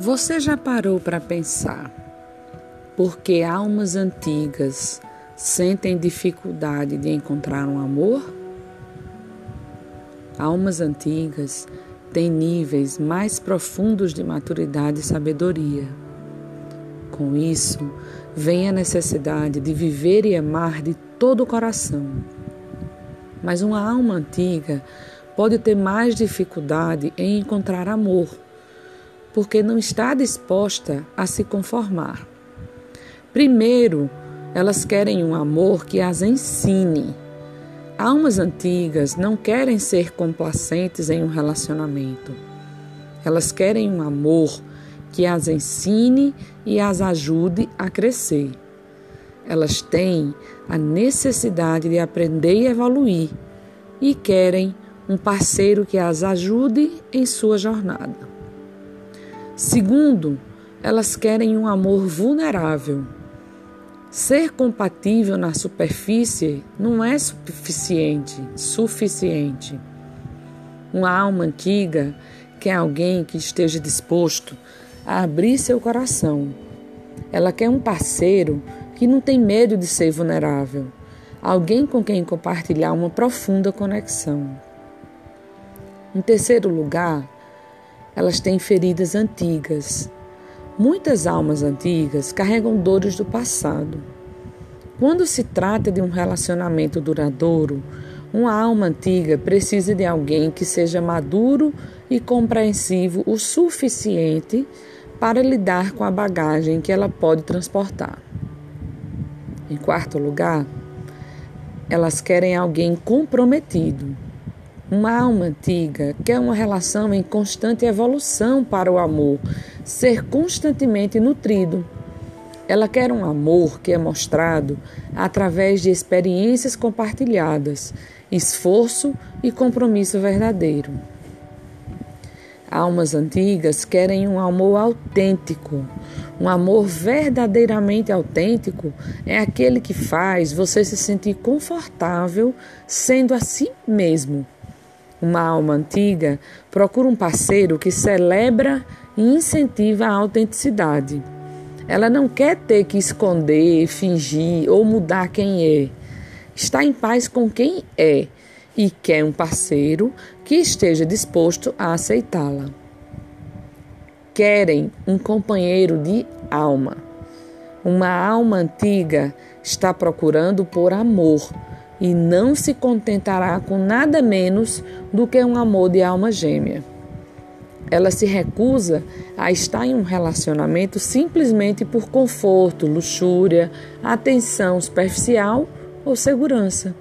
Você já parou para pensar por que almas antigas sentem dificuldade de encontrar um amor? Almas antigas têm níveis mais profundos de maturidade e sabedoria. Com isso, vem a necessidade de viver e amar de todo o coração. Mas uma alma antiga pode ter mais dificuldade em encontrar amor porque não está disposta a se conformar. Primeiro, elas querem um amor que as ensine. Almas antigas não querem ser complacentes em um relacionamento. Elas querem um amor que as ensine e as ajude a crescer. Elas têm a necessidade de aprender e evoluir e querem um parceiro que as ajude em sua jornada. Segundo, elas querem um amor vulnerável. Ser compatível na superfície não é suficiente, suficiente. Uma alma antiga quer alguém que esteja disposto a abrir seu coração. Ela quer um parceiro que não tem medo de ser vulnerável, alguém com quem compartilhar uma profunda conexão. Em terceiro lugar, elas têm feridas antigas. Muitas almas antigas carregam dores do passado. Quando se trata de um relacionamento duradouro, uma alma antiga precisa de alguém que seja maduro e compreensivo o suficiente para lidar com a bagagem que ela pode transportar. Em quarto lugar, elas querem alguém comprometido uma alma antiga quer uma relação em constante evolução para o amor, ser constantemente nutrido. Ela quer um amor que é mostrado através de experiências compartilhadas, esforço e compromisso verdadeiro. Almas antigas querem um amor autêntico. Um amor verdadeiramente autêntico é aquele que faz você se sentir confortável sendo a si mesmo uma alma antiga procura um parceiro que celebra e incentiva a autenticidade. Ela não quer ter que esconder, fingir ou mudar quem é. Está em paz com quem é e quer um parceiro que esteja disposto a aceitá-la. Querem um companheiro de alma. Uma alma antiga está procurando por amor e não se contentará com nada menos do que um amor de alma gêmea. Ela se recusa a estar em um relacionamento simplesmente por conforto, luxúria, atenção superficial ou segurança.